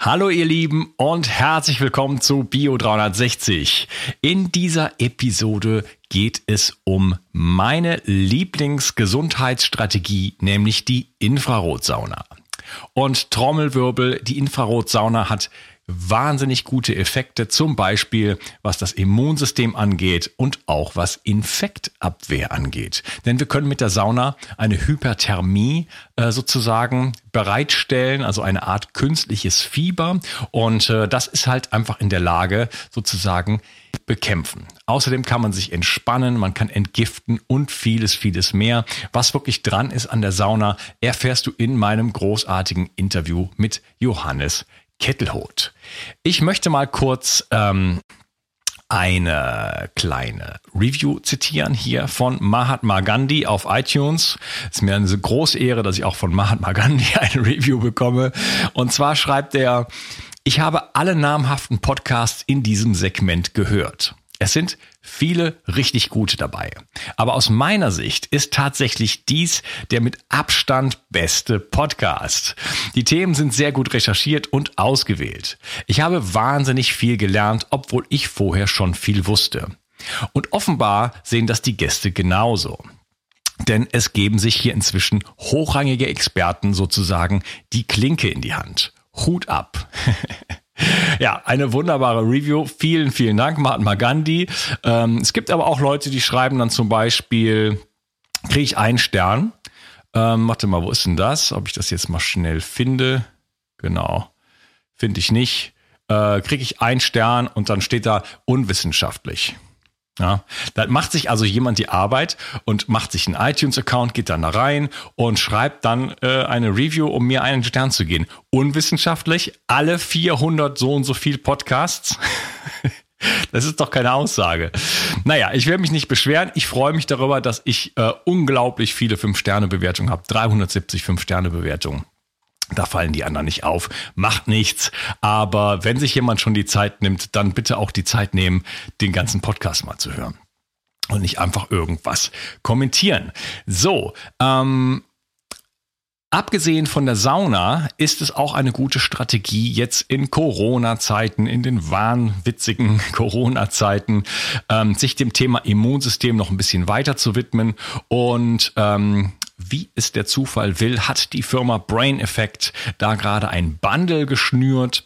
Hallo ihr Lieben und herzlich willkommen zu Bio 360. In dieser Episode geht es um meine Lieblingsgesundheitsstrategie, nämlich die Infrarotsauna. Und Trommelwirbel, die Infrarotsauna hat wahnsinnig gute Effekte, zum Beispiel was das Immunsystem angeht und auch was Infektabwehr angeht. Denn wir können mit der Sauna eine Hyperthermie äh, sozusagen bereitstellen, also eine Art künstliches Fieber. Und äh, das ist halt einfach in der Lage, sozusagen bekämpfen. Außerdem kann man sich entspannen, man kann entgiften und vieles, vieles mehr. Was wirklich dran ist an der Sauna, erfährst du in meinem großartigen Interview mit Johannes Kettelhut. Ich möchte mal kurz ähm, eine kleine Review zitieren hier von Mahatma Gandhi auf iTunes. Es ist mir eine große Ehre, dass ich auch von Mahatma Gandhi eine Review bekomme. Und zwar schreibt er, ich habe alle namhaften Podcasts in diesem Segment gehört. Es sind viele richtig gute dabei. Aber aus meiner Sicht ist tatsächlich dies der mit Abstand beste Podcast. Die Themen sind sehr gut recherchiert und ausgewählt. Ich habe wahnsinnig viel gelernt, obwohl ich vorher schon viel wusste. Und offenbar sehen das die Gäste genauso. Denn es geben sich hier inzwischen hochrangige Experten sozusagen die Klinke in die Hand. Hut ab. Ja, eine wunderbare Review. Vielen, vielen Dank, Mahatma Gandhi. Ähm, es gibt aber auch Leute, die schreiben dann zum Beispiel, kriege ich einen Stern. Ähm, warte mal, wo ist denn das? Ob ich das jetzt mal schnell finde. Genau. Finde ich nicht. Äh, kriege ich einen Stern und dann steht da unwissenschaftlich. Ja, da macht sich also jemand die Arbeit und macht sich einen iTunes-Account, geht dann da rein und schreibt dann äh, eine Review, um mir einen Stern zu gehen. Unwissenschaftlich, alle 400 so und so viel Podcasts. Das ist doch keine Aussage. Naja, ich werde mich nicht beschweren. Ich freue mich darüber, dass ich äh, unglaublich viele 5-Sterne-Bewertungen habe. 370 5-Sterne-Bewertungen. Da fallen die anderen nicht auf. Macht nichts. Aber wenn sich jemand schon die Zeit nimmt, dann bitte auch die Zeit nehmen, den ganzen Podcast mal zu hören. Und nicht einfach irgendwas kommentieren. So, ähm, Abgesehen von der Sauna ist es auch eine gute Strategie, jetzt in Corona-Zeiten, in den wahnwitzigen Corona-Zeiten, ähm, sich dem Thema Immunsystem noch ein bisschen weiter zu widmen und ähm, wie es der Zufall will, hat die Firma Brain Effect da gerade ein Bundle geschnürt.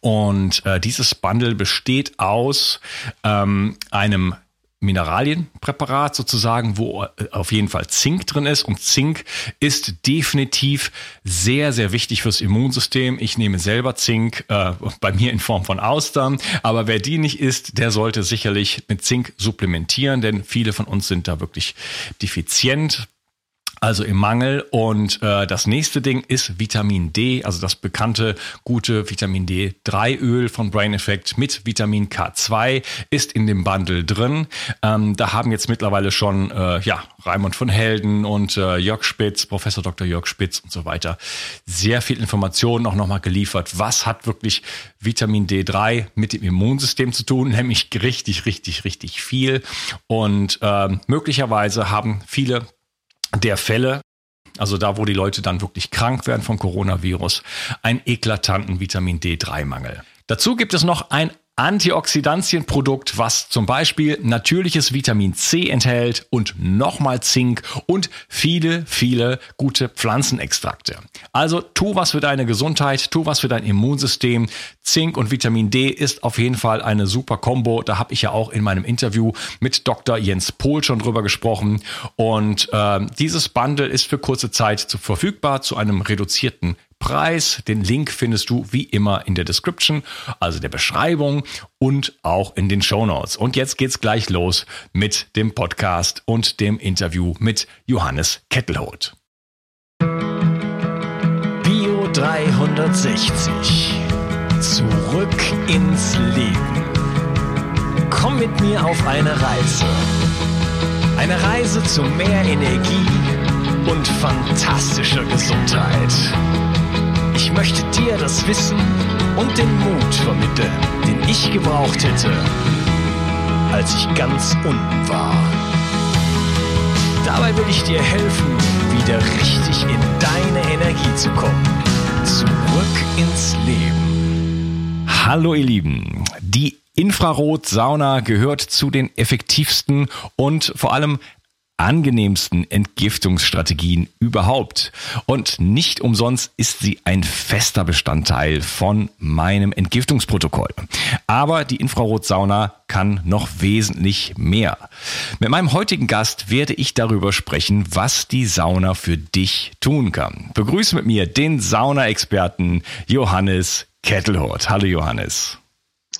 Und äh, dieses Bundle besteht aus ähm, einem Mineralienpräparat sozusagen, wo äh, auf jeden Fall Zink drin ist. Und Zink ist definitiv sehr, sehr wichtig fürs Immunsystem. Ich nehme selber Zink, äh, bei mir in Form von Austern. Aber wer die nicht isst, der sollte sicherlich mit Zink supplementieren, denn viele von uns sind da wirklich defizient also im Mangel. Und äh, das nächste Ding ist Vitamin D, also das bekannte gute Vitamin D3-Öl von Brain Effect mit Vitamin K2 ist in dem Bundle drin. Ähm, da haben jetzt mittlerweile schon äh, ja Raimund von Helden und äh, Jörg Spitz, Professor Dr. Jörg Spitz und so weiter sehr viel Informationen auch nochmal geliefert. Was hat wirklich Vitamin D3 mit dem Immunsystem zu tun? Nämlich richtig, richtig, richtig viel. Und äh, möglicherweise haben viele der Fälle, also da, wo die Leute dann wirklich krank werden vom Coronavirus, einen eklatanten Vitamin D3-Mangel. Dazu gibt es noch ein Antioxidantienprodukt, was zum Beispiel natürliches Vitamin C enthält und nochmal Zink und viele, viele gute Pflanzenextrakte. Also tu was für deine Gesundheit, tu was für dein Immunsystem. Zink und Vitamin D ist auf jeden Fall eine super Kombo. Da habe ich ja auch in meinem Interview mit Dr. Jens Pohl schon drüber gesprochen. Und äh, dieses Bundle ist für kurze Zeit zu verfügbar zu einem reduzierten Preis. Den Link findest du wie immer in der Description, also der Beschreibung und auch in den Show Notes. Und jetzt geht's gleich los mit dem Podcast und dem Interview mit Johannes Kettelhout. Bio 360. Zurück ins Leben. Komm mit mir auf eine Reise. Eine Reise zu mehr Energie und fantastischer Gesundheit. Ich möchte dir das Wissen und den Mut vermitteln, den ich gebraucht hätte, als ich ganz unten war. Dabei will ich dir helfen, wieder richtig in deine Energie zu kommen. Zurück ins Leben. Hallo ihr Lieben. Die Infrarotsauna gehört zu den effektivsten und vor allem angenehmsten Entgiftungsstrategien überhaupt. Und nicht umsonst ist sie ein fester Bestandteil von meinem Entgiftungsprotokoll. Aber die Infrarotsauna kann noch wesentlich mehr. Mit meinem heutigen Gast werde ich darüber sprechen, was die Sauna für dich tun kann. Begrüße mit mir den Sauna-Experten Johannes Kettelhort. Hallo Johannes.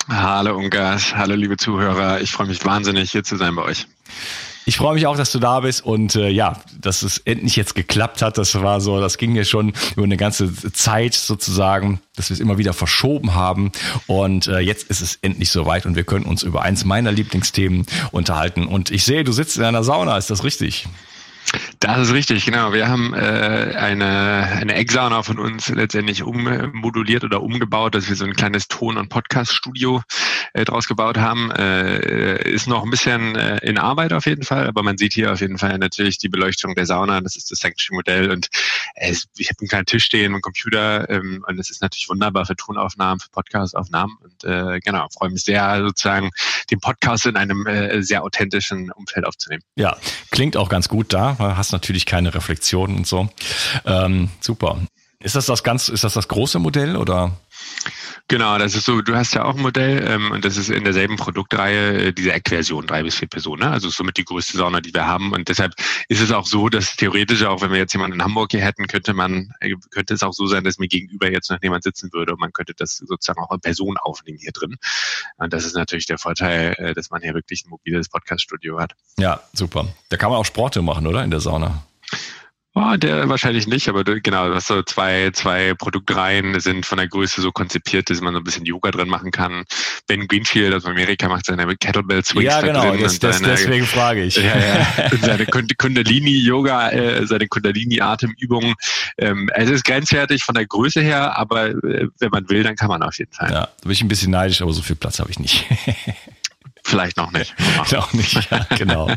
Hallo Ungas, hallo liebe Zuhörer. Ich freue mich wahnsinnig, hier zu sein bei euch. Ich freue mich auch, dass du da bist und äh, ja, dass es endlich jetzt geklappt hat. Das war so, das ging ja schon über eine ganze Zeit sozusagen, dass wir es immer wieder verschoben haben. Und äh, jetzt ist es endlich soweit und wir können uns über eins meiner Lieblingsthemen unterhalten. Und ich sehe, du sitzt in einer Sauna, ist das richtig? Das ist richtig, genau. Wir haben äh, eine, eine Exana von uns letztendlich ummoduliert oder umgebaut, dass wir so ein kleines Ton- und Podcast-Studio äh, draus gebaut haben. Äh, ist noch ein bisschen äh, in Arbeit auf jeden Fall, aber man sieht hier auf jeden Fall natürlich die Beleuchtung der Sauna. Das ist das Sanctuary-Modell und äh, ich habe einen kleinen Tisch stehen, einen Computer ähm, und es ist natürlich wunderbar für Tonaufnahmen, für Podcast-Aufnahmen und äh, genau, freue mich sehr sozusagen, den Podcast in einem äh, sehr authentischen Umfeld aufzunehmen. Ja, klingt auch ganz gut da hast natürlich keine Reflexion und so. Ähm, super. Ist das das ganz, ist das das große Modell oder? Genau, das ist so, du hast ja auch ein Modell ähm, und das ist in derselben Produktreihe äh, diese Eckversion, drei bis vier Personen. Ne? Also somit die größte Sauna, die wir haben. Und deshalb ist es auch so, dass theoretisch, auch wenn wir jetzt jemanden in Hamburg hier hätten, könnte man, äh, könnte es auch so sein, dass mir gegenüber jetzt noch jemand sitzen würde und man könnte das sozusagen auch in Person aufnehmen hier drin. Und das ist natürlich der Vorteil, äh, dass man hier wirklich ein mobiles Podcast-Studio hat. Ja, super. Da kann man auch Sporte machen, oder? In der Sauna. Oh, der wahrscheinlich nicht, aber genau, das so zwei, zwei Produktreihen sind von der Größe so konzipiert, dass man so ein bisschen Yoga drin machen kann. Ben Greenfield aus Amerika macht seine Kettlebell Swings ja, genau, da drin. Das, das, seine, deswegen frage ich. Ja, ja, seine Kundalini-Yoga, äh, seine Kundalini-Atemübungen. Ähm, es ist grenzwertig von der Größe her, aber äh, wenn man will, dann kann man auf jeden Fall. Ja, da bin ich ein bisschen neidisch, aber so viel Platz habe ich nicht. Vielleicht noch nicht. noch nicht, ja, genau.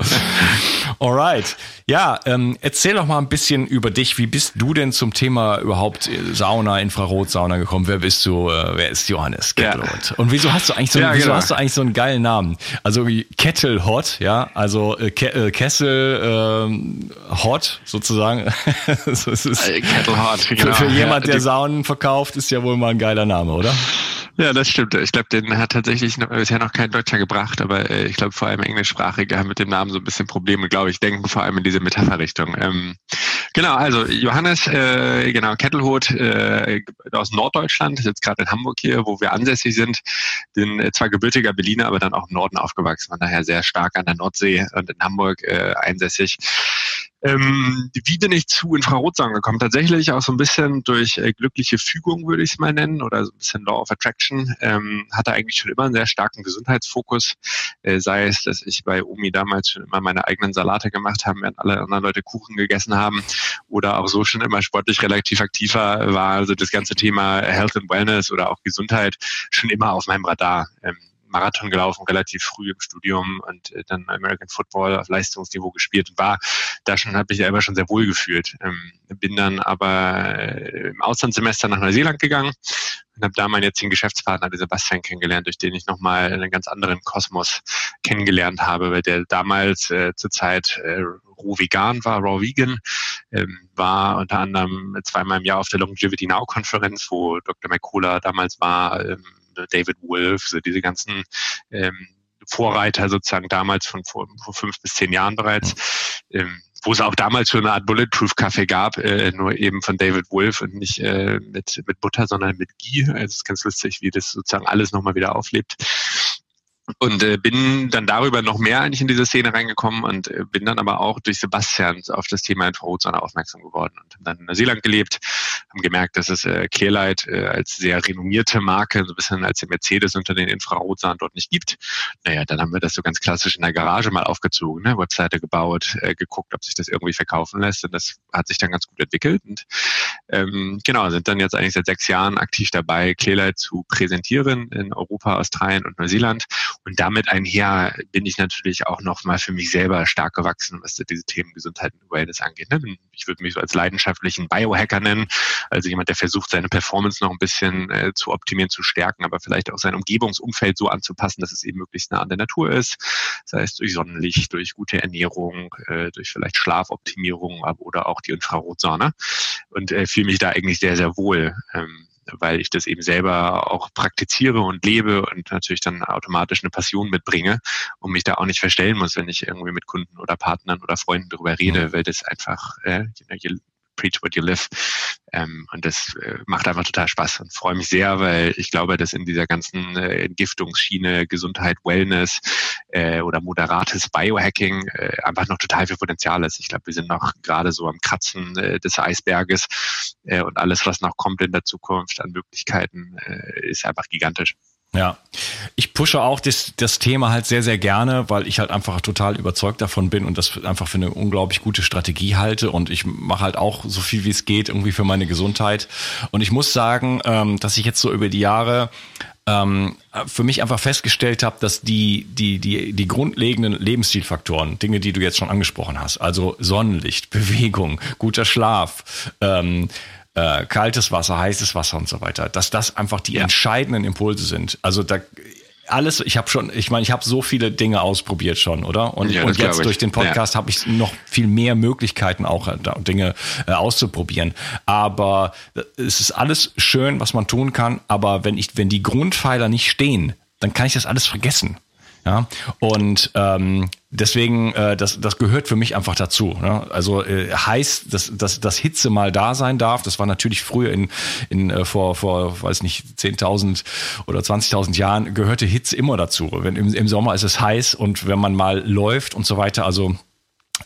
Alright. Ja, ähm, erzähl doch mal ein bisschen über dich. Wie bist du denn zum Thema überhaupt äh, Sauna, Infrarotsauna gekommen? Wer bist du? Äh, wer ist Johannes Kettelhot? Ja. Und wieso hast du eigentlich so, ja, wieso genau. hast du eigentlich so einen geilen Namen? Also Kettelhot, ja, also äh, Ke äh, Kessel äh, Hot sozusagen. so, ist es. Kettlehot, genau. Für, für jemand, der Saunen verkauft, ist ja wohl mal ein geiler Name, oder? Ja, das stimmt. Ich glaube, den hat tatsächlich noch, bisher noch kein Deutscher gebracht, aber äh, ich glaube, vor allem Englischsprachige haben mit dem Namen so ein bisschen Probleme, glaube ich, denken vor allem in diese Metapherrichtung. Ähm, genau, also Johannes, äh, genau, Kettelhut äh, aus Norddeutschland, ist jetzt gerade in Hamburg hier, wo wir ansässig sind. Bin äh, zwar gebürtiger Berliner, aber dann auch im Norden aufgewachsen, von daher sehr stark an der Nordsee und in Hamburg äh, einsässig. Ähm, wie bin ich zu Infrarotsaugen gekommen? Tatsächlich auch so ein bisschen durch äh, glückliche Fügung, würde ich es mal nennen, oder so ein bisschen Law of Attraction. Ähm, hatte eigentlich schon immer einen sehr starken Gesundheitsfokus. Äh, sei es, dass ich bei Omi damals schon immer meine eigenen Salate gemacht habe, während alle anderen Leute Kuchen gegessen haben, oder auch so schon immer sportlich relativ aktiver war. Also das ganze Thema Health and Wellness oder auch Gesundheit schon immer auf meinem Radar. Ähm, Marathon gelaufen, relativ früh im Studium und äh, dann American Football auf Leistungsniveau gespielt und war da schon, habe ich selber schon sehr wohl gefühlt. Ähm, bin dann aber äh, im Auslandssemester nach Neuseeland gegangen und habe da meinen jetzigen Geschäftspartner, den Sebastian, kennengelernt, durch den ich nochmal einen ganz anderen Kosmos kennengelernt habe, weil der damals äh, zur Zeit äh, roh vegan war, raw vegan, ähm, war unter anderem zweimal im Jahr auf der Longevity Now Konferenz, wo Dr. McCullough damals war, ähm, David Wolf, so diese ganzen ähm, Vorreiter sozusagen damals von vor, vor fünf bis zehn Jahren bereits. Ähm, wo es auch damals schon eine Art Bulletproof Kaffee gab, äh, nur eben von David Wolf und nicht äh, mit, mit Butter, sondern mit Ghee. Also es ist ganz lustig, wie das sozusagen alles nochmal wieder auflebt und äh, bin dann darüber noch mehr eigentlich in diese Szene reingekommen und äh, bin dann aber auch durch Sebastian auf das Thema Infrarotsonne aufmerksam geworden und dann in Neuseeland gelebt, haben gemerkt, dass es äh, Clearlight äh, als sehr renommierte Marke, so ein bisschen als der Mercedes unter den Infrarotsahen dort nicht gibt. Naja, dann haben wir das so ganz klassisch in der Garage mal aufgezogen, ne? Webseite gebaut, äh, geguckt, ob sich das irgendwie verkaufen lässt und das hat sich dann ganz gut entwickelt und ähm, genau, sind dann jetzt eigentlich seit sechs Jahren aktiv dabei, Clearlight zu präsentieren in Europa, Australien und Neuseeland Und damit einher bin ich natürlich auch noch mal für mich selber stark gewachsen, was diese Themen Gesundheit und Wellness angeht. Ne? Ich würde mich so als leidenschaftlichen Biohacker nennen, also jemand, der versucht, seine Performance noch ein bisschen äh, zu optimieren, zu stärken, aber vielleicht auch sein Umgebungsumfeld so anzupassen, dass es eben möglichst nah an der Natur ist, sei es durch Sonnenlicht, durch gute Ernährung, äh, durch vielleicht Schlafoptimierung oder auch die Infrarotsonne und äh, fühle mich da eigentlich sehr, sehr wohl. Ähm, weil ich das eben selber auch praktiziere und lebe und natürlich dann automatisch eine Passion mitbringe und mich da auch nicht verstellen muss, wenn ich irgendwie mit Kunden oder Partnern oder Freunden darüber rede, weil das einfach, äh, je, preach what you live. Ähm, und das äh, macht einfach total Spaß und freue mich sehr, weil ich glaube, dass in dieser ganzen äh, Entgiftungsschiene Gesundheit, Wellness äh, oder moderates Biohacking äh, einfach noch total viel Potenzial ist. Ich glaube, wir sind noch gerade so am Kratzen äh, des Eisberges äh, und alles, was noch kommt in der Zukunft an Möglichkeiten, äh, ist einfach gigantisch. Ja, ich pushe auch das, das Thema halt sehr, sehr gerne, weil ich halt einfach total überzeugt davon bin und das einfach für eine unglaublich gute Strategie halte und ich mache halt auch so viel wie es geht irgendwie für meine Gesundheit. Und ich muss sagen, ähm, dass ich jetzt so über die Jahre ähm, für mich einfach festgestellt habe, dass die, die, die, die grundlegenden Lebensstilfaktoren, Dinge, die du jetzt schon angesprochen hast, also Sonnenlicht, Bewegung, guter Schlaf, ähm, äh, kaltes Wasser, heißes Wasser und so weiter, dass das einfach die ja. entscheidenden Impulse sind. Also da alles, ich habe schon, ich meine, ich habe so viele Dinge ausprobiert schon, oder? Und, ja, und jetzt durch den Podcast ja. habe ich noch viel mehr Möglichkeiten, auch äh, Dinge äh, auszuprobieren. Aber äh, es ist alles schön, was man tun kann, aber wenn ich, wenn die Grundpfeiler nicht stehen, dann kann ich das alles vergessen. Ja, und ähm, deswegen, äh, das, das gehört für mich einfach dazu. Ne? Also äh, heißt, dass, dass, dass Hitze mal da sein darf. Das war natürlich früher in, in äh, vor, vor, weiß nicht, 10.000 oder 20.000 Jahren gehörte Hitze immer dazu. Wenn im, im Sommer ist es heiß und wenn man mal läuft und so weiter, also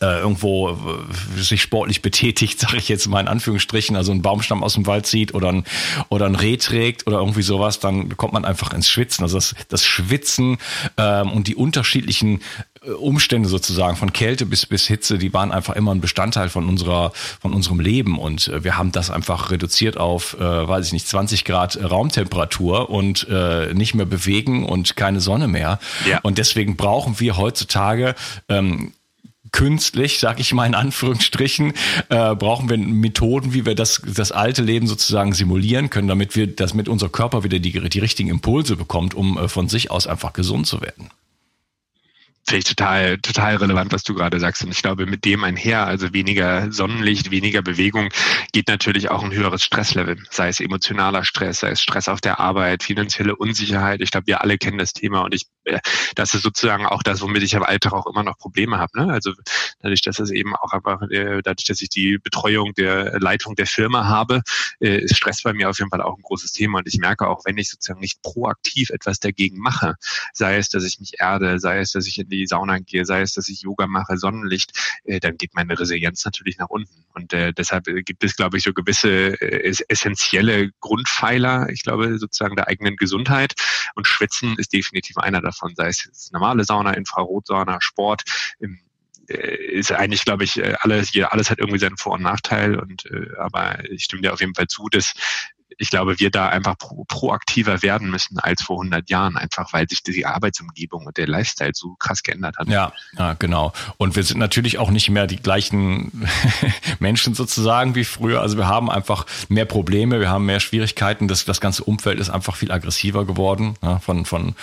äh, irgendwo äh, sich sportlich betätigt, sage ich jetzt mal in Anführungsstrichen, also einen Baumstamm aus dem Wald zieht oder ein, oder ein Reh trägt oder irgendwie sowas, dann kommt man einfach ins Schwitzen. Also das, das Schwitzen ähm, und die unterschiedlichen Umstände sozusagen von Kälte bis bis Hitze, die waren einfach immer ein Bestandteil von unserer von unserem Leben und äh, wir haben das einfach reduziert auf, äh, weiß ich nicht, 20 Grad Raumtemperatur und äh, nicht mehr bewegen und keine Sonne mehr. Ja. Und deswegen brauchen wir heutzutage ähm, künstlich, sag ich mal in Anführungsstrichen, äh, brauchen wir Methoden, wie wir das, das alte Leben sozusagen simulieren können, damit wir, das mit unser Körper wieder die, die richtigen Impulse bekommt, um äh, von sich aus einfach gesund zu werden finde ich total, total relevant, was du gerade sagst. Und ich glaube, mit dem einher, also weniger Sonnenlicht, weniger Bewegung, geht natürlich auch ein höheres Stresslevel. Sei es emotionaler Stress, sei es Stress auf der Arbeit, finanzielle Unsicherheit. Ich glaube, wir alle kennen das Thema und ich, das ist sozusagen auch das, womit ich im Alltag auch immer noch Probleme habe. Ne? Also dadurch, dass es eben auch einfach, äh, dadurch, dass ich die Betreuung der Leitung der Firma habe, äh, ist Stress bei mir auf jeden Fall auch ein großes Thema. Und ich merke auch, wenn ich sozusagen nicht proaktiv etwas dagegen mache, sei es, dass ich mich erde, sei es, dass ich in die Sauna gehe, sei es, dass ich Yoga mache, Sonnenlicht, äh, dann geht meine Resilienz natürlich nach unten. Und äh, deshalb gibt es, glaube ich, so gewisse äh, essentielle Grundpfeiler, ich glaube, sozusagen der eigenen Gesundheit. Und Schwitzen ist definitiv einer davon, sei es normale Sauna, Infrarotsauna, Sport. Ähm, äh, ist eigentlich, glaube ich, äh, alles, alles hat irgendwie seinen Vor- und Nachteil. Und äh, aber ich stimme dir auf jeden Fall zu, dass ich glaube, wir da einfach pro, proaktiver werden müssen als vor 100 Jahren, einfach weil sich die Arbeitsumgebung und der Lifestyle so krass geändert hat. Ja, ja genau. Und wir sind natürlich auch nicht mehr die gleichen Menschen sozusagen wie früher. Also wir haben einfach mehr Probleme, wir haben mehr Schwierigkeiten. Das, das ganze Umfeld ist einfach viel aggressiver geworden ja, von, von,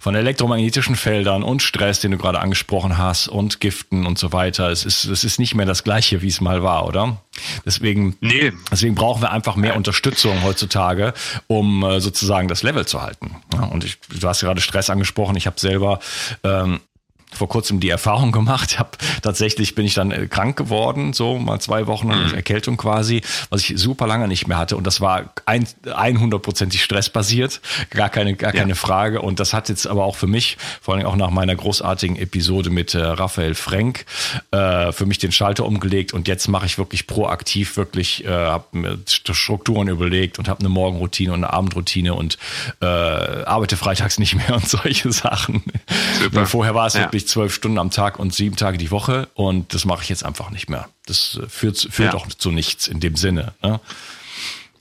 von elektromagnetischen Feldern und Stress, den du gerade angesprochen hast und Giften und so weiter. Es ist, es ist nicht mehr das Gleiche, wie es mal war, oder? Deswegen, nee. deswegen brauchen wir einfach mehr Unterstützung heutzutage, um äh, sozusagen das Level zu halten. Ja, und ich, du hast gerade Stress angesprochen. Ich habe selber ähm, vor kurzem die Erfahrung gemacht. Hab, tatsächlich bin ich dann äh, krank geworden, so mal zwei Wochen mhm. Erkältung quasi, was ich super lange nicht mehr hatte. Und das war ein, 100%ig stressbasiert, gar keine, gar ja. keine Frage. Und das hat jetzt aber auch für mich, vor allem auch nach meiner großartigen Episode mit äh, Raphael Frenk, äh, für mich den Schalter umgelegt. Und jetzt mache ich wirklich proaktiv, wirklich, äh, habe mir Strukturen überlegt und habe eine Morgenroutine und eine Abendroutine und äh, arbeite freitags nicht mehr und solche Sachen. Super. Vorher war es ja. wirklich zwölf Stunden am Tag und sieben Tage die Woche und das mache ich jetzt einfach nicht mehr. Das führt, führt ja. auch zu nichts in dem Sinne. Ne?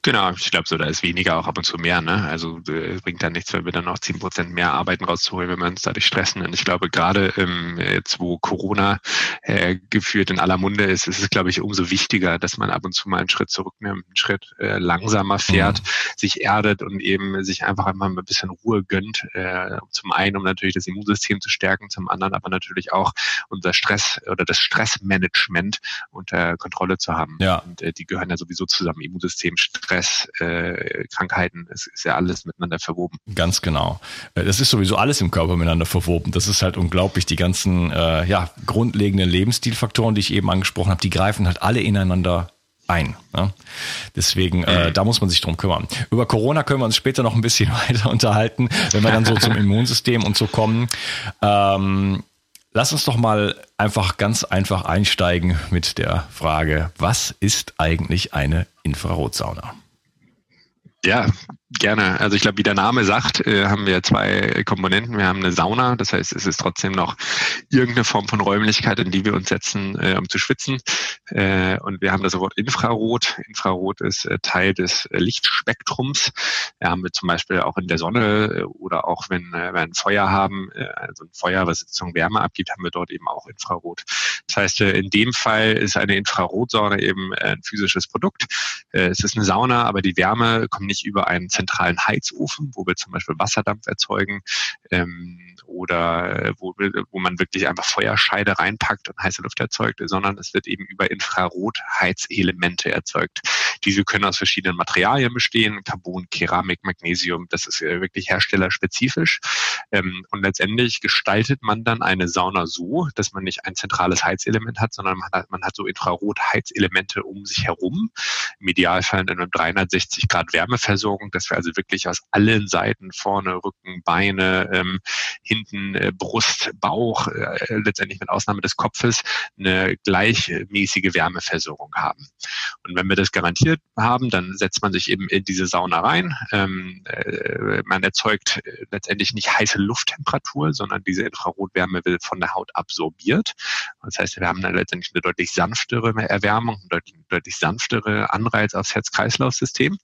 Genau, ich glaube so, da ist weniger auch ab und zu mehr. Ne? Also äh, es bringt dann nichts, wenn wir dann noch zehn Prozent mehr Arbeiten rauszuholen, wenn wir uns dadurch stressen. Und ich glaube, gerade ähm, jetzt, wo Corona äh, geführt in aller Munde ist, ist es, glaube ich, umso wichtiger, dass man ab und zu mal einen Schritt zurücknimmt, einen Schritt äh, langsamer fährt, mhm. sich erdet und eben sich einfach einmal ein bisschen Ruhe gönnt. Äh, zum einen, um natürlich das Immunsystem zu stärken, zum anderen aber natürlich auch unser Stress oder das Stressmanagement unter Kontrolle zu haben. Ja. Und äh, die gehören ja sowieso zusammen. Immunsystem, Stress Stress, äh, Krankheiten, es ist ja alles miteinander verwoben. Ganz genau. Äh, das ist sowieso alles im Körper miteinander verwoben. Das ist halt unglaublich. Die ganzen äh, ja, grundlegenden Lebensstilfaktoren, die ich eben angesprochen habe, die greifen halt alle ineinander ein. Ne? Deswegen, äh, da muss man sich drum kümmern. Über Corona können wir uns später noch ein bisschen weiter unterhalten, wenn wir dann so zum Immunsystem und so kommen. Ähm, lass uns doch mal einfach ganz einfach einsteigen mit der Frage, was ist eigentlich eine Infrarotsauna? Ja, Gerne. Also ich glaube, wie der Name sagt, äh, haben wir zwei Komponenten. Wir haben eine Sauna, das heißt, es ist trotzdem noch irgendeine Form von Räumlichkeit, in die wir uns setzen, äh, um zu schwitzen. Äh, und wir haben das Wort Infrarot. Infrarot ist äh, Teil des äh, Lichtspektrums. Wir haben wir zum Beispiel auch in der Sonne äh, oder auch wenn wir ein Feuer haben, also ein Feuer, was sozusagen Wärme abgibt, haben wir dort eben auch Infrarot. Das heißt, in dem Fall ist eine Infrarotsauna eben ein physisches Produkt. es ist eine Sauna, aber die Wärme kommt nicht über einen zentralen Heizofen, wo wir zum Beispiel Wasserdampf erzeugen ähm, oder wo, wo man wirklich einfach Feuerscheide reinpackt und heiße Luft erzeugt, sondern es wird eben über Infrarotheizelemente erzeugt. Diese können aus verschiedenen Materialien bestehen, Carbon, Keramik, Magnesium, das ist wirklich herstellerspezifisch. Ähm, und letztendlich gestaltet man dann eine Sauna so, dass man nicht ein zentrales Heizelement hat, sondern man hat, man hat so Infrarotheizelemente um sich herum. Im Idealfall in einem 360 Grad Wärmeversorgung, dass wir also wirklich aus allen Seiten, vorne, Rücken, Beine, ähm, hinten äh, Brust, Bauch, äh, letztendlich mit Ausnahme des Kopfes, eine gleichmäßige Wärmeversorgung haben. Und wenn wir das garantiert haben, dann setzt man sich eben in diese Sauna rein. Ähm, äh, man erzeugt äh, letztendlich nicht heiße Lufttemperatur, sondern diese Infrarotwärme wird von der Haut absorbiert. Das heißt, wir haben dann letztendlich eine deutlich sanftere Erwärmung, deutlich, deutlich sanftere Anreiz aufs Herz-Kreislauf-System.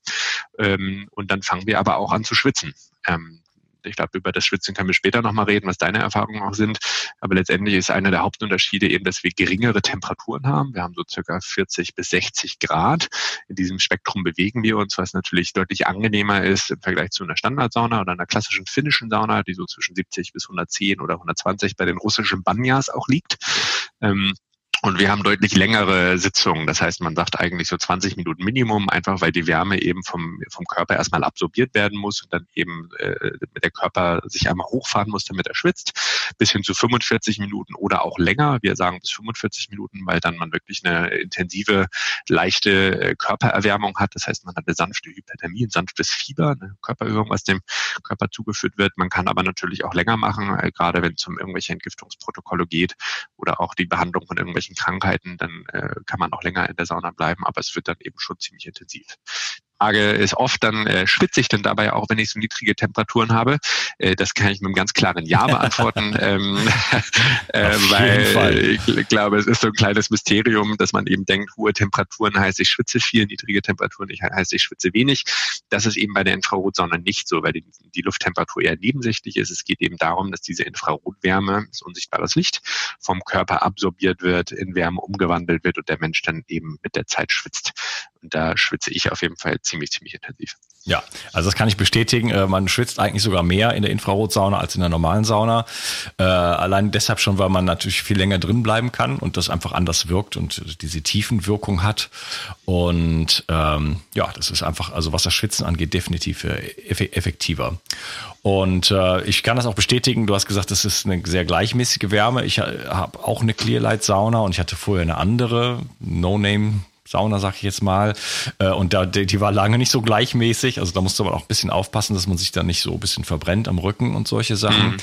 Ähm, und dann fangen wir aber auch an zu schwitzen. Ähm, ich glaube, über das Schwitzen können wir später nochmal reden, was deine Erfahrungen auch sind. Aber letztendlich ist einer der Hauptunterschiede eben, dass wir geringere Temperaturen haben. Wir haben so circa 40 bis 60 Grad. In diesem Spektrum bewegen wir uns, was natürlich deutlich angenehmer ist im Vergleich zu einer Standardsauna oder einer klassischen finnischen Sauna, die so zwischen 70 bis 110 oder 120 bei den russischen Banyas auch liegt. Ähm, und wir haben deutlich längere Sitzungen. Das heißt, man sagt eigentlich so 20 Minuten Minimum, einfach weil die Wärme eben vom, vom Körper erstmal absorbiert werden muss und dann eben äh, der Körper sich einmal hochfahren muss, damit er schwitzt. Bis hin zu 45 Minuten oder auch länger. Wir sagen bis 45 Minuten, weil dann man wirklich eine intensive, leichte äh, Körpererwärmung hat. Das heißt, man hat eine sanfte Hyperthermie, ein sanftes Fieber, eine Körperübung, was dem Körper zugeführt wird. Man kann aber natürlich auch länger machen, äh, gerade wenn es um irgendwelche Entgiftungsprotokolle geht oder auch die Behandlung von irgendwelchen Krankheiten, dann äh, kann man auch länger in der Sauna bleiben, aber es wird dann eben schon ziemlich intensiv. Frage ist oft dann, äh, schwitze ich denn dabei auch, wenn ich so niedrige Temperaturen habe? Äh, das kann ich mit einem ganz klaren Ja beantworten, ähm, äh, weil ich glaube, es ist so ein kleines Mysterium, dass man eben denkt, hohe Temperaturen heißt, ich schwitze viel, niedrige Temperaturen heißt, ich schwitze wenig. Das ist eben bei der Infrarotsauna nicht so, weil die, die Lufttemperatur eher nebensächlich ist. Es geht eben darum, dass diese Infrarotwärme, das unsichtbares Licht, vom Körper absorbiert wird, in Wärme umgewandelt wird und der Mensch dann eben mit der Zeit schwitzt. Und da schwitze ich auf jeden Fall ziemlich, ziemlich intensiv. Ja, also das kann ich bestätigen. Äh, man schwitzt eigentlich sogar mehr in der Infrarotsauna als in der normalen Sauna. Äh, allein deshalb schon, weil man natürlich viel länger drin bleiben kann und das einfach anders wirkt und diese Tiefenwirkung hat. Und ähm, ja, das ist einfach, also was das Schwitzen angeht, definitiv äh, effektiver. Und äh, ich kann das auch bestätigen. Du hast gesagt, das ist eine sehr gleichmäßige Wärme. Ich habe auch eine Clearlight Sauna und ich hatte vorher eine andere No-Name Sauna, sag ich jetzt mal. Äh, und da, die war lange nicht so gleichmäßig. Also da musste man auch ein bisschen aufpassen, dass man sich da nicht so ein bisschen verbrennt am Rücken und solche Sachen. Mhm.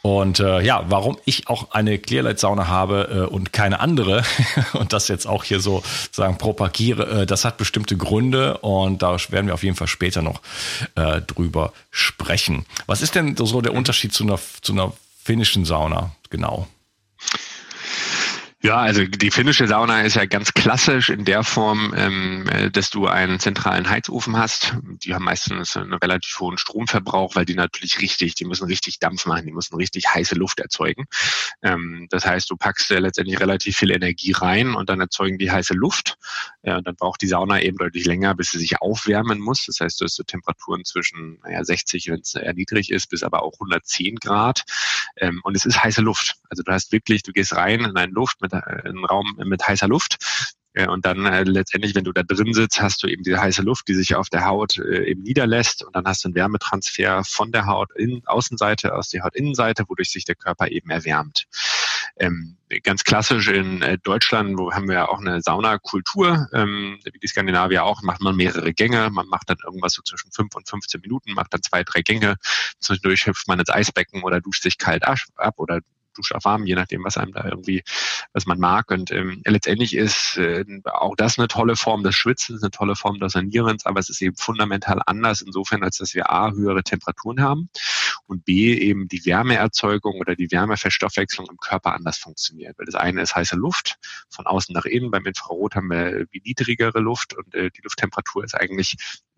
Und äh, ja, warum ich auch eine Clearlight-Sauna habe äh, und keine andere und das jetzt auch hier so sagen propagiere, äh, das hat bestimmte Gründe und da werden wir auf jeden Fall später noch äh, drüber sprechen. Was ist denn so der Unterschied zu einer, zu einer finnischen Sauna genau? Ja, also die finnische Sauna ist ja ganz klassisch in der Form, ähm, äh, dass du einen zentralen Heizofen hast. Die haben meistens einen relativ hohen Stromverbrauch, weil die natürlich richtig, die müssen richtig Dampf machen, die müssen richtig heiße Luft erzeugen. Ähm, das heißt, du packst äh, letztendlich relativ viel Energie rein und dann erzeugen die heiße Luft. Ja, und dann braucht die Sauna eben deutlich länger, bis sie sich aufwärmen muss. Das heißt, du hast so Temperaturen zwischen naja, 60, wenn es eher niedrig ist, bis aber auch 110 Grad. Ähm, und es ist heiße Luft. Also du hast wirklich, du gehst rein in eine Luft mit einen Raum mit heißer Luft. Und dann äh, letztendlich, wenn du da drin sitzt, hast du eben diese heiße Luft, die sich auf der Haut äh, eben niederlässt und dann hast du einen Wärmetransfer von der Haut in Außenseite aus der Hautinnenseite, wodurch sich der Körper eben erwärmt. Ähm, ganz klassisch in äh, Deutschland, wo haben wir ja auch eine Saunakultur, ähm, wie die Skandinavier auch, macht man mehrere Gänge. Man macht dann irgendwas so zwischen fünf und 15 Minuten, macht dann zwei, drei Gänge. Zwischendurch hüpft man ins Eisbecken oder duscht sich kalt ab oder warm, je nachdem, was einem da irgendwie, was man mag. Und ähm, letztendlich ist äh, auch das eine tolle Form des Schwitzens, eine tolle Form des Sanierens, aber es ist eben fundamental anders insofern, als dass wir A, höhere Temperaturen haben und B, eben die Wärmeerzeugung oder die Wärmeverstoffwechslung im Körper anders funktioniert. Weil das eine ist heiße Luft, von außen nach innen, beim Infrarot haben wir wie niedrigere Luft und äh, die Lufttemperatur ist eigentlich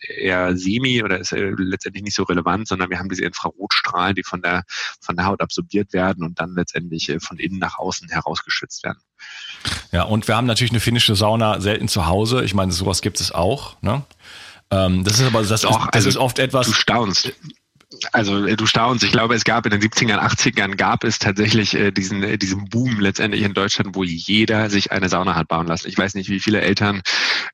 eher semi oder ist äh, letztendlich nicht so relevant, sondern wir haben diese Infrarotstrahlen, die von der, von der Haut absorbiert werden und dann letztendlich äh, von innen nach außen herausgeschützt werden. Ja, und wir haben natürlich eine finnische Sauna selten zu Hause. Ich meine, sowas gibt es auch. Ne? Ähm, das ist aber das, Doch, ist, das also ist oft etwas. Du staunst also äh, du staunst, ich glaube, es gab in den 70ern, 80ern gab es tatsächlich äh, diesen, äh, diesen Boom letztendlich in Deutschland, wo jeder sich eine Sauna hat bauen lassen. Ich weiß nicht, wie viele Eltern,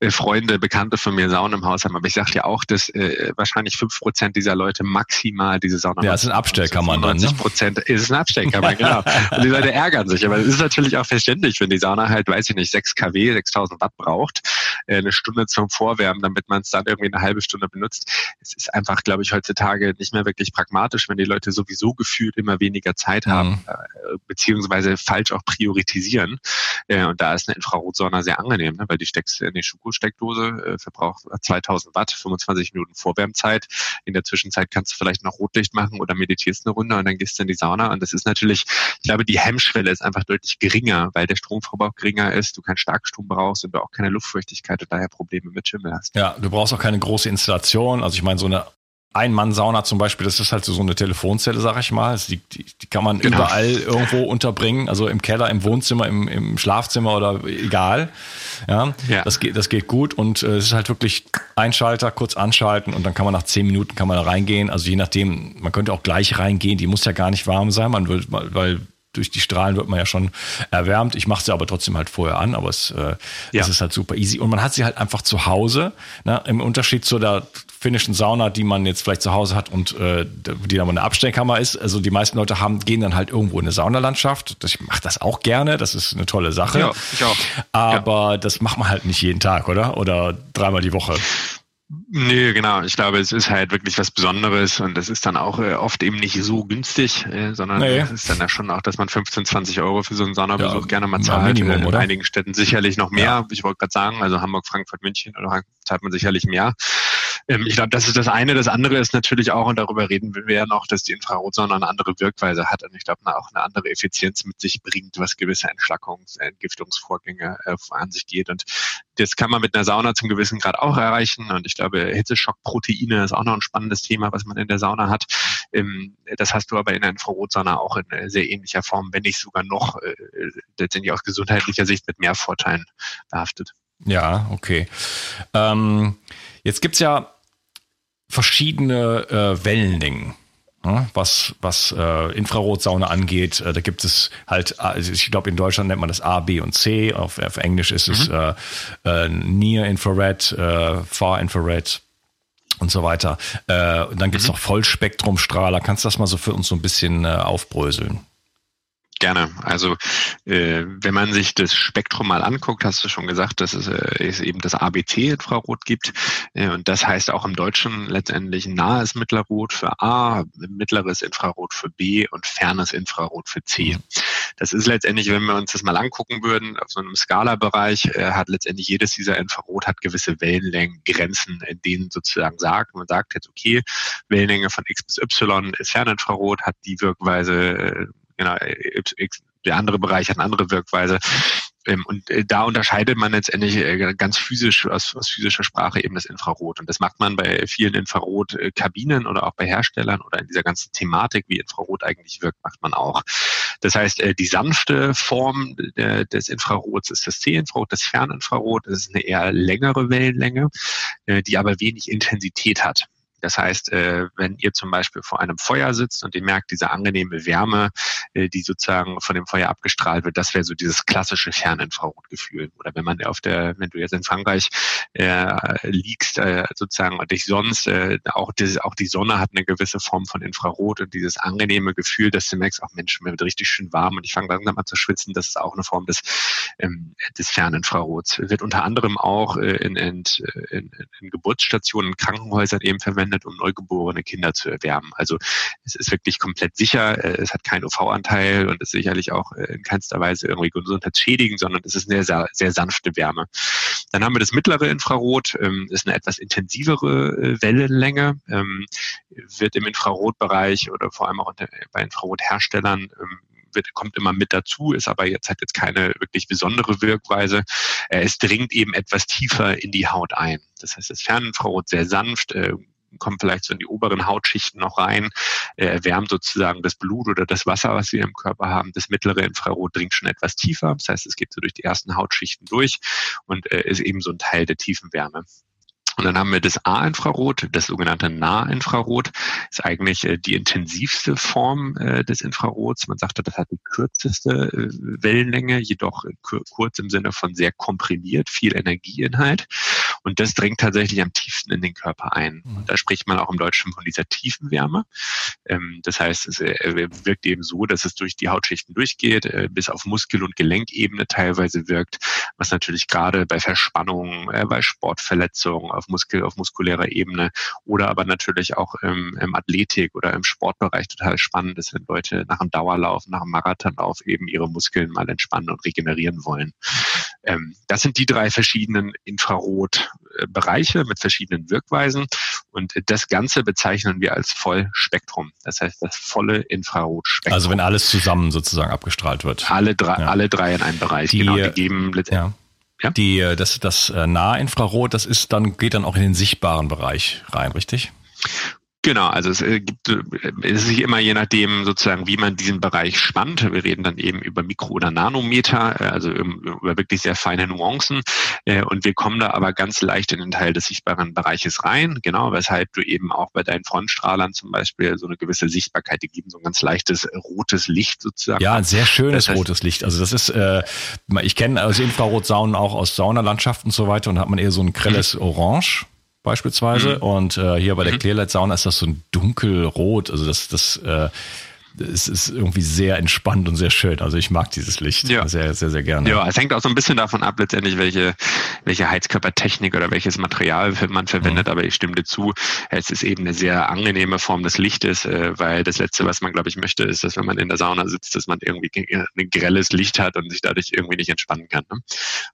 äh, Freunde, Bekannte von mir Sauna im Haus haben, aber ich sage ja auch, dass äh, wahrscheinlich fünf Prozent dieser Leute maximal diese Sauna Ja, es ist ein Abstellkammern dann, ne? Prozent ist ein Abstellkammern, genau. Und die Leute ärgern sich, aber es ist natürlich auch verständlich, wenn die Sauna halt, weiß ich nicht, 6 kW, 6000 Watt braucht, äh, eine Stunde zum Vorwärmen, damit man es dann irgendwie eine halbe Stunde benutzt. Es ist einfach, glaube ich, heutzutage nicht mehr wirklich pragmatisch, wenn die Leute sowieso gefühlt immer weniger Zeit haben, mhm. äh, beziehungsweise falsch auch priorisieren. Äh, und da ist eine Infrarotsauna sehr angenehm, ne? weil die steckst in die Schuko-Steckdose, äh, verbraucht 2000 Watt, 25 Minuten Vorwärmzeit. In der Zwischenzeit kannst du vielleicht noch Rotlicht machen oder meditierst eine Runde und dann gehst du in die Sauna. Und das ist natürlich, ich glaube, die Hemmschwelle ist einfach deutlich geringer, weil der Stromverbrauch geringer ist, du keinen Starkstrom brauchst und du auch keine Luftfeuchtigkeit und daher Probleme mit Schimmel hast. Ja, du brauchst auch keine große Installation. Also ich meine, so eine ein-Mann-Sauna zum Beispiel, das ist halt so eine Telefonzelle, sag ich mal. Die, die, die kann man genau. überall irgendwo unterbringen, also im Keller, im Wohnzimmer, im, im Schlafzimmer oder egal. Ja, ja. Das, geht, das geht gut und äh, es ist halt wirklich Einschalter, kurz anschalten und dann kann man nach zehn Minuten kann man da reingehen. Also je nachdem, man könnte auch gleich reingehen, die muss ja gar nicht warm sein, man will, weil durch die Strahlen wird man ja schon erwärmt. Ich mache sie aber trotzdem halt vorher an, aber es, äh, ja. es ist halt super easy. Und man hat sie halt einfach zu Hause, ne? im Unterschied zu der finnischen Sauna, die man jetzt vielleicht zu Hause hat und äh, die dann mal eine Abstellkammer ist. Also die meisten Leute haben, gehen dann halt irgendwo in eine Saunalandschaft. Ich mache das auch gerne, das ist eine tolle Sache. Ja, ich auch. Aber ja. das macht man halt nicht jeden Tag, oder? Oder dreimal die Woche. Nee, genau. Ich glaube, es ist halt wirklich was Besonderes und es ist dann auch äh, oft eben nicht so günstig, äh, sondern nee. es ist dann ja schon auch, dass man 15, 20 Euro für so einen Saunabesuch ja, gerne mal zahlt. Minimum, äh, in einigen Städten sicherlich noch mehr. Ja. Ich wollte gerade sagen, also Hamburg, Frankfurt, München oder zahlt man sicherlich mehr. Ähm, ich glaube, das ist das eine. Das andere ist natürlich auch, und darüber reden wir ja noch, dass die Infrarotsonne eine andere Wirkweise hat und ich glaube auch eine andere Effizienz mit sich bringt, was gewisse Entschlackungs-, Entgiftungsvorgänge äh, an sich geht. Und das kann man mit einer Sauna zum gewissen Grad auch erreichen. Und ich glaube, Hitzeschockproteine ist auch noch ein spannendes Thema, was man in der Sauna hat. Ähm, das hast du aber in der Infrarotsauna auch in sehr ähnlicher Form, wenn nicht sogar noch äh, letztendlich aus gesundheitlicher Sicht mit mehr Vorteilen behaftet. Ja, okay. Ähm, jetzt gibt's ja verschiedene äh, Wellenlängen. Ja, was was äh, Infrarotsauna angeht, äh, da gibt es halt, also ich glaube in Deutschland nennt man das A, B und C. Auf, auf Englisch ist es mhm. äh, äh, Near Infrared, äh, Far Infrared und so weiter. Äh, und dann gibt es mhm. noch Vollspektrumstrahler. Kannst du das mal so für uns so ein bisschen äh, aufbröseln? Gerne. Also äh, wenn man sich das Spektrum mal anguckt, hast du schon gesagt, dass es, äh, es eben das ABC-Infrarot gibt. Äh, und das heißt auch im Deutschen letztendlich nahes Mittlerrot für A, mittleres Infrarot für B und fernes Infrarot für C. Das ist letztendlich, wenn wir uns das mal angucken würden, auf so einem Skala-Bereich, äh, hat letztendlich jedes dieser Infrarot hat gewisse Wellenlängen, Grenzen, in denen sozusagen sagt, man sagt jetzt, okay, Wellenlänge von X bis Y ist Ferninfrarot, hat die Wirkweise, äh, genau, der andere Bereich hat eine andere Wirkweise. Ähm, und äh, da unterscheidet man letztendlich äh, ganz physisch aus, aus physischer Sprache eben das Infrarot. Und das macht man bei vielen Infrarotkabinen oder auch bei Herstellern oder in dieser ganzen Thematik, wie Infrarot eigentlich wirkt, macht man auch. Das heißt, äh, die sanfte Form des Infrarots ist das C-Infrarot, das Ferninfrarot. Das ist eine eher längere Wellenlänge, die aber wenig Intensität hat. Das heißt, äh, wenn ihr zum Beispiel vor einem Feuer sitzt und ihr merkt diese angenehme Wärme, äh, die sozusagen von dem Feuer abgestrahlt wird, das wäre so dieses klassische Ferninfrarotgefühl. Oder wenn man auf der, wenn du jetzt in Frankreich äh, liegst, äh, sozusagen und dich sonst, äh, auch, die, auch die Sonne hat eine gewisse Form von Infrarot und dieses angenehme Gefühl, dass du merkst, ach Mensch, mir wird richtig schön warm und ich fange langsam an zu schwitzen, das ist auch eine Form des, ähm, des Ferninfrarots. Wird unter anderem auch äh, in, in, in, in Geburtsstationen, in Krankenhäusern eben verwendet verwendet, um neugeborene Kinder zu erwärmen. Also es ist wirklich komplett sicher, äh, es hat keinen UV-Anteil und ist sicherlich auch äh, in keinster Weise irgendwie gesundheitsschädigend, sondern es ist eine sehr, sehr sanfte Wärme. Dann haben wir das mittlere Infrarot, ähm, ist eine etwas intensivere äh, Wellenlänge, ähm, wird im Infrarotbereich oder vor allem auch bei Infrarotherstellern ähm, wird, kommt immer mit dazu, ist aber jetzt hat jetzt keine wirklich besondere Wirkweise. Es dringt eben etwas tiefer in die Haut ein. Das heißt, das Ferninfrarot sehr sanft, kommt vielleicht so in die oberen Hautschichten noch rein, äh, erwärmt sozusagen das Blut oder das Wasser, was wir im Körper haben. Das mittlere Infrarot dringt schon etwas tiefer. Das heißt, es geht so durch die ersten Hautschichten durch und äh, ist eben so ein Teil der tiefen Wärme. Und dann haben wir das A-Infrarot, das sogenannte Nahinfrarot, ist eigentlich äh, die intensivste Form äh, des Infrarots. Man sagte, das hat die kürzeste äh, Wellenlänge, jedoch kurz im Sinne von sehr komprimiert, viel Energieinhalt. Und das dringt tatsächlich am tiefsten in den Körper ein. Mhm. Und da spricht man auch im Deutschen von dieser tiefen Wärme. Ähm, das heißt, es wirkt eben so, dass es durch die Hautschichten durchgeht, bis auf Muskel- und Gelenkebene teilweise wirkt, was natürlich gerade bei Verspannungen, bei Sportverletzungen, auf Muskel, auf muskulärer Ebene oder aber natürlich auch im, im Athletik oder im Sportbereich total spannend ist, wenn Leute nach einem Dauerlauf, nach einem Marathonlauf eben ihre Muskeln mal entspannen und regenerieren wollen. Ähm, das sind die drei verschiedenen Infrarotbereiche mit verschiedenen Wirkweisen und das Ganze bezeichnen wir als Vollspektrum. Das heißt, das volle Infrarotspektrum. Also wenn alles zusammen sozusagen abgestrahlt wird. Alle drei, ja. alle drei in einem Bereich. Die, genau, die geben letztendlich. Ja. Ja? Die, äh, das, das äh, Nahinfrarot, das ist dann, geht dann auch in den sichtbaren Bereich rein, richtig? Genau, also es äh, gibt äh, es ist immer je nachdem sozusagen, wie man diesen Bereich spannt. Wir reden dann eben über Mikro- oder Nanometer, äh, also über wirklich sehr feine Nuancen. Und wir kommen da aber ganz leicht in den Teil des sichtbaren Bereiches rein, genau, weshalb du eben auch bei deinen Frontstrahlern zum Beispiel so eine gewisse Sichtbarkeit, die geben so ein ganz leichtes rotes Licht sozusagen. Ja, ein sehr schönes das heißt, rotes Licht. Also das ist, äh, ich kenne also Infrarotsaunen auch aus Saunalandschaften und so weiter und hat man eher so ein grelles. Orange beispielsweise. Mhm. Und äh, hier bei der mhm. Clearlight Sauna ist das so ein dunkelrot. Also das, das äh, es ist irgendwie sehr entspannt und sehr schön. Also ich mag dieses Licht ja. sehr, sehr, sehr gerne. Ja, es hängt auch so ein bisschen davon ab, letztendlich, welche, welche Heizkörpertechnik oder welches Material man verwendet. Mhm. Aber ich stimme dir zu, es ist eben eine sehr angenehme Form des Lichtes, äh, weil das Letzte, was man, glaube ich, möchte, ist, dass wenn man in der Sauna sitzt, dass man irgendwie ein grelles Licht hat und sich dadurch irgendwie nicht entspannen kann. Ne?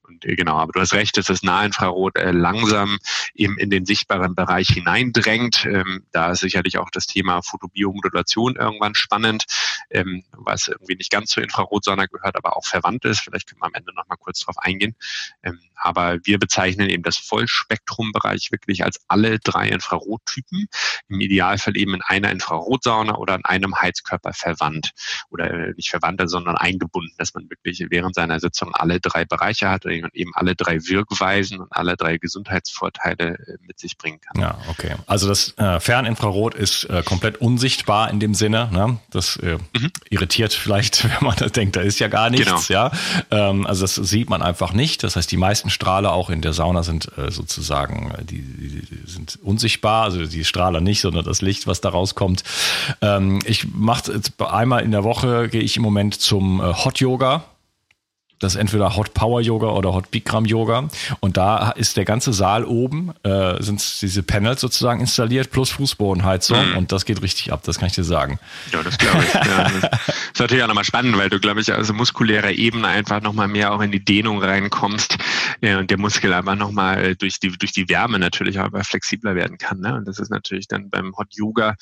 Und äh, genau, aber du hast recht, dass das Nahinfrarot äh, langsam eben in den sichtbaren Bereich hineindrängt. Ähm, da ist sicherlich auch das Thema Photobiomodulation irgendwann spannend spannend, ähm, was irgendwie nicht ganz zur Infrarotsonne gehört, aber auch verwandt ist. Vielleicht können wir am Ende noch mal kurz darauf eingehen. Ähm, aber wir bezeichnen eben das Vollspektrumbereich wirklich als alle drei Infrarottypen, im Idealfall eben in einer Infrarotsauna oder in einem Heizkörper verwandt oder äh, nicht verwandt, sondern eingebunden, dass man wirklich während seiner Sitzung alle drei Bereiche hat und eben alle drei Wirkweisen und alle drei Gesundheitsvorteile äh, mit sich bringen kann. Ja, okay. Also das äh, Ferninfrarot ist äh, komplett unsichtbar in dem Sinne. Ne? Das äh, mhm. irritiert vielleicht, wenn man da denkt, da ist ja gar nichts. Genau. Ja, ähm, also das sieht man einfach nicht. Das heißt, die meisten Strahler auch in der Sauna sind äh, sozusagen, äh, die, die, sind unsichtbar. Also die Strahler nicht, sondern das Licht, was da rauskommt. Ähm, ich mache jetzt einmal in der Woche gehe ich im Moment zum äh, Hot Yoga das ist entweder Hot Power Yoga oder Hot Bikram Yoga. Und da ist der ganze Saal oben, äh, sind diese Panels sozusagen installiert, plus Fußbodenheizung. Mhm. Und das geht richtig ab, das kann ich dir sagen. Ja, das glaube ich. ja. Das ist natürlich auch nochmal spannend, weil du, glaube ich, also muskulärer Ebene einfach nochmal mehr auch in die Dehnung reinkommst ja, und der Muskel einfach nochmal durch die, durch die Wärme natürlich auch flexibler werden kann. Ne? Und das ist natürlich dann beim Hot Yoga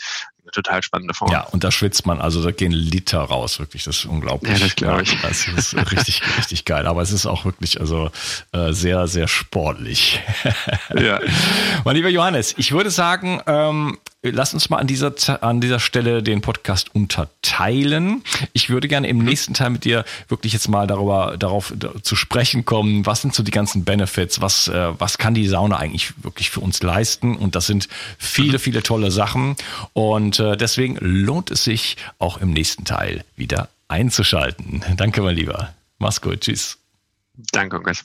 eine total spannende Form. Ja, und da schwitzt man, also da gehen Liter raus, wirklich, das ist unglaublich. Ja, das glaube ich. Das ist richtig, richtig geil, aber es ist auch wirklich, also äh, sehr, sehr sportlich. Ja. mein lieber Johannes, ich würde sagen, ähm, lass uns mal an dieser, an dieser Stelle den Podcast unterteilen. Ich würde gerne im nächsten Teil mit dir wirklich jetzt mal darüber, darauf zu sprechen kommen, was sind so die ganzen Benefits, was, äh, was kann die Sauna eigentlich wirklich für uns leisten? Und das sind viele, viele tolle Sachen. Und äh, deswegen lohnt es sich auch im nächsten Teil wieder einzuschalten. Danke, mein Lieber. Mach's gut. Tschüss. Danke, Chris.